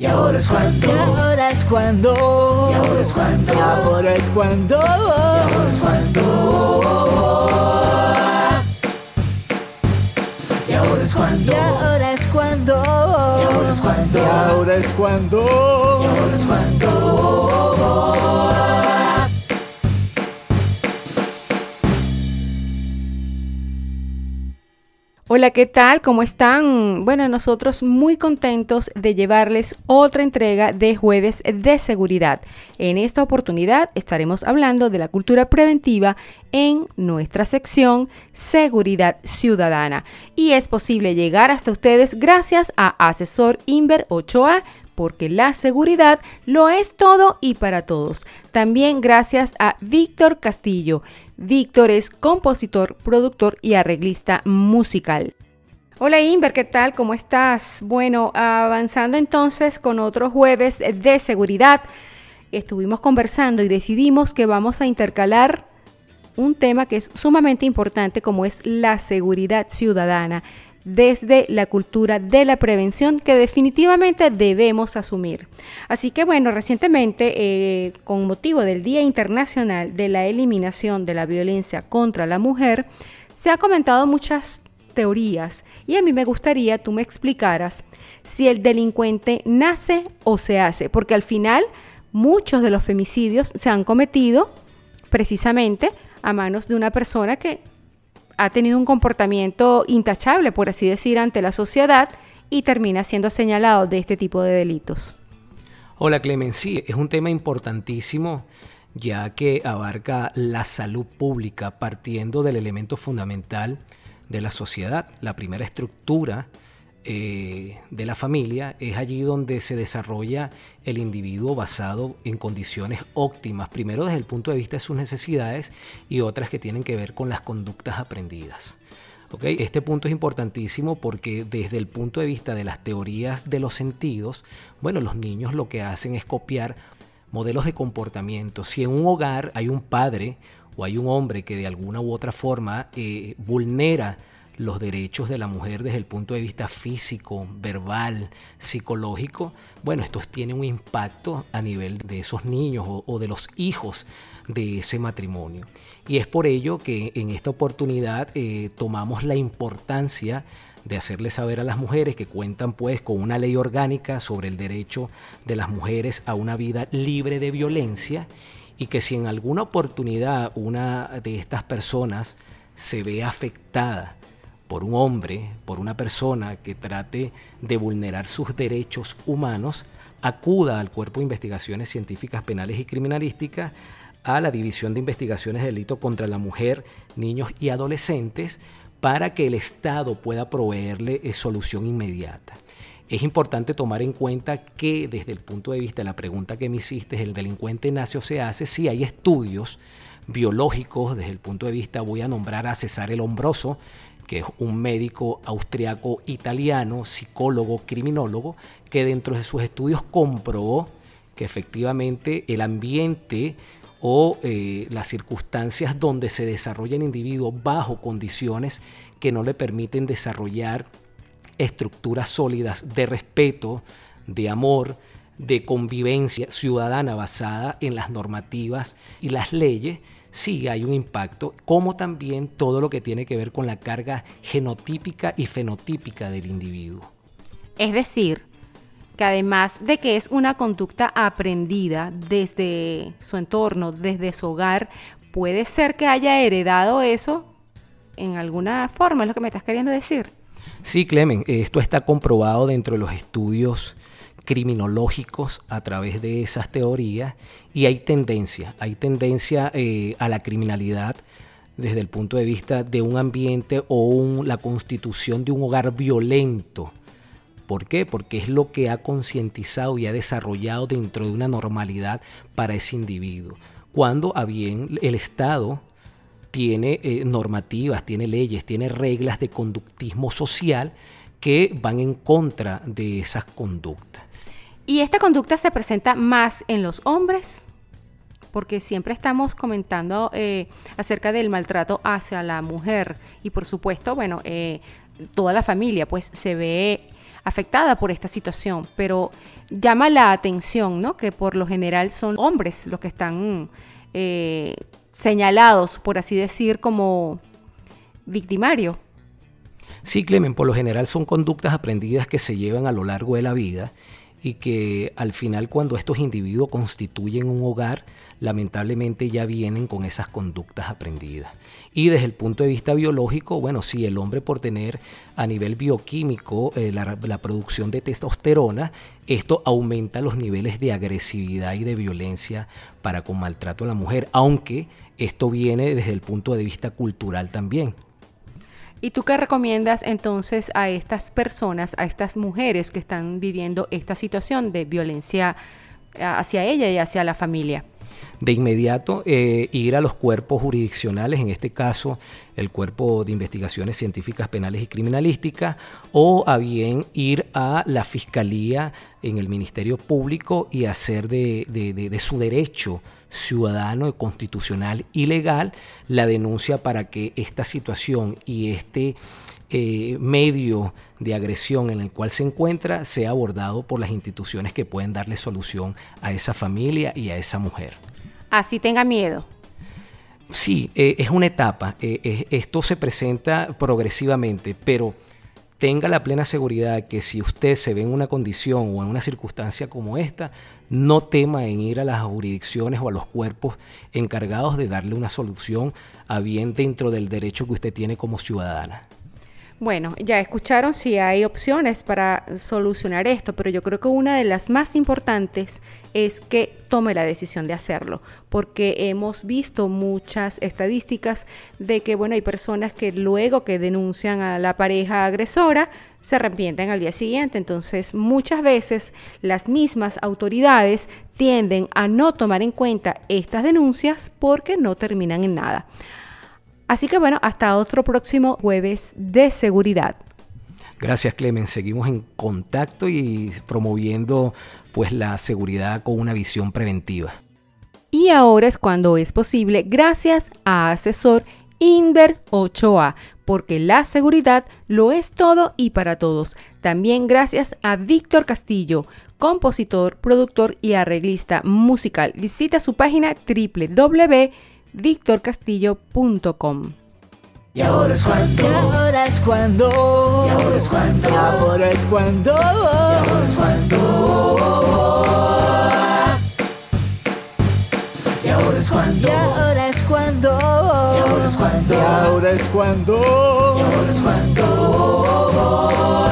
Y ahora es cuando. Y ahora es cuando. Y ahora es cuando. Y ahora es cuando. Y ahora es cuando. Y ahora es cuando. Y ahora es cuando. Y ahora es cuando. Y ahora es cuando. Hola, ¿qué tal? ¿Cómo están? Bueno, nosotros muy contentos de llevarles otra entrega de jueves de seguridad. En esta oportunidad estaremos hablando de la cultura preventiva en nuestra sección Seguridad Ciudadana. Y es posible llegar hasta ustedes gracias a Asesor Inver 8A porque la seguridad lo es todo y para todos. También gracias a Víctor Castillo Víctor es compositor, productor y arreglista musical. Hola Inver, ¿qué tal? ¿Cómo estás? Bueno, avanzando entonces con otro jueves de seguridad, estuvimos conversando y decidimos que vamos a intercalar un tema que es sumamente importante como es la seguridad ciudadana desde la cultura de la prevención que definitivamente debemos asumir. Así que bueno, recientemente, eh, con motivo del Día Internacional de la Eliminación de la Violencia contra la Mujer, se ha comentado muchas teorías y a mí me gustaría tú me explicaras si el delincuente nace o se hace, porque al final muchos de los femicidios se han cometido precisamente a manos de una persona que ha tenido un comportamiento intachable, por así decir, ante la sociedad y termina siendo señalado de este tipo de delitos. Hola Clemen, sí, es un tema importantísimo ya que abarca la salud pública partiendo del elemento fundamental de la sociedad, la primera estructura eh, de la familia, es allí donde se desarrolla el individuo basado en condiciones óptimas, primero desde el punto de vista de sus necesidades y otras que tienen que ver con las conductas aprendidas. Este punto es importantísimo porque desde el punto de vista de las teorías de los sentidos, bueno, los niños lo que hacen es copiar modelos de comportamiento. Si en un hogar hay un padre o hay un hombre que de alguna u otra forma eh, vulnera los derechos de la mujer desde el punto de vista físico, verbal, psicológico, bueno, esto tiene un impacto a nivel de esos niños o, de los hijos de ese matrimonio. Y es por ello que en esta oportunidad eh, tomamos la importancia de hacerle saber a las mujeres que cuentan pues con una ley orgánica sobre el derecho de las mujeres a una vida libre de violencia y que si en alguna oportunidad una de estas personas se ve afectada por un hombre, por una persona que trate de vulnerar sus derechos humanos, acuda al Cuerpo de Investigaciones Científicas Penales y Criminalísticas, a la División de Investigaciones de Delito contra la Mujer, Niños y Adolescentes, para que el Estado pueda proveerle eh, solución inmediata. Es importante tomar en cuenta que desde el punto de vista de la pregunta que me hiciste, ¿el delincuente nace se hace? Sí, hay estudios biológicos desde el punto de vista, voy a nombrar a César el Hombroso, que es un médico austriaco italiano, psicólogo, criminólogo, que dentro de sus estudios comprobó que efectivamente el ambiente o eh, las circunstancias donde se desarrolla el individuo bajo condiciones que no le permiten desarrollar estructuras sólidas de respeto, de amor, de convivencia ciudadana basada en las normativas y las leyes, sí hay un impacto, como también todo lo que tiene que ver con la carga genotípica y fenotípica del individuo. Es decir, que además de que es una conducta aprendida desde su entorno, desde su hogar, puede ser que haya heredado eso en alguna forma, es lo que me estás queriendo decir. Sí, Clemen, esto está comprobado dentro de los estudios criminológicos a través de esas teorías y hay tendencia, hay tendencia eh, a la criminalidad desde el punto de vista de un ambiente o la constitución de un hogar violento. ¿Por qué? Porque es lo que ha concientizado y ha desarrollado dentro de una normalidad para ese individuo. Cuando a bien el Estado tiene eh, normativas, tiene leyes, tiene reglas de conductismo social que van en contra de esas conductas. Y esta conducta se presenta más en los hombres, porque siempre estamos comentando eh, acerca del maltrato hacia la mujer. Y por supuesto, bueno, eh, toda la familia pues se ve afectada por esta situación, pero llama la atención, ¿no? Que por lo general son hombres los que están eh, señalados, por así decir, como victimarios. Sí, Clemen, por lo general son conductas aprendidas que se llevan a lo largo de la vida y que al final cuando estos individuos constituyen un hogar, lamentablemente ya vienen con esas conductas aprendidas. Y desde el punto de vista biológico, bueno, si el hombre por tener a nivel bioquímico eh, la, la, producción de testosterona, esto aumenta los niveles de agresividad y de violencia para con maltrato a la mujer, aunque esto viene desde el punto de vista cultural también. ¿Y tú qué recomiendas entonces a estas personas, a estas mujeres que están viviendo esta situación de violencia eh, hacia ella y hacia la familia? de inmediato eh, ir a los cuerpos jurisdiccionales, en este caso el Cuerpo de Investigaciones Científicas Penales y Criminalísticas, o a bien ir a la Fiscalía en el Ministerio Público y hacer de, su derecho ciudadano, constitucional y legal la denuncia para que esta situación y este eh, medio de agresión en el cual se encuentra sea abordado por las instituciones que pueden darle solución a esa familia y a esa mujer. Así tenga miedo. Sí, eh, es una etapa. Eh, esto se presenta progresivamente, pero tenga la plena seguridad que si usted se ve en una condición o en una circunstancia como esta, no tema en ir a las jurisdicciones o a los cuerpos encargados de darle una solución a bien dentro del derecho que usted tiene como ciudadana. Bueno, ya escucharon si hay opciones para solucionar esto, pero yo creo que una de las más importantes es que tome la decisión de hacerlo, porque hemos visto muchas estadísticas de que, bueno, hay personas que luego que denuncian a la pareja agresora, se arrepienten al día siguiente. Entonces, muchas veces las mismas autoridades tienden a no tomar en cuenta estas denuncias porque no terminan en nada. Así que bueno, hasta otro próximo jueves de seguridad. Gracias Clemen, seguimos en contacto y promoviendo pues la seguridad con una visión preventiva. Y ahora es cuando es posible gracias a asesor Inder 8A, porque la seguridad lo es todo y para todos. También gracias a Víctor Castillo, compositor, productor y arreglista musical. Visita su página www victorcastillo.com. Y ahora es cuando. Y ahora es cuando. Y ahora es cuando. Y ahora es cuando. Y ahora es cuando. Y ahora es cuando. Y ahora es cuando. Y ahora es cuando. Y ahora es cuando. Y ahora es cuando.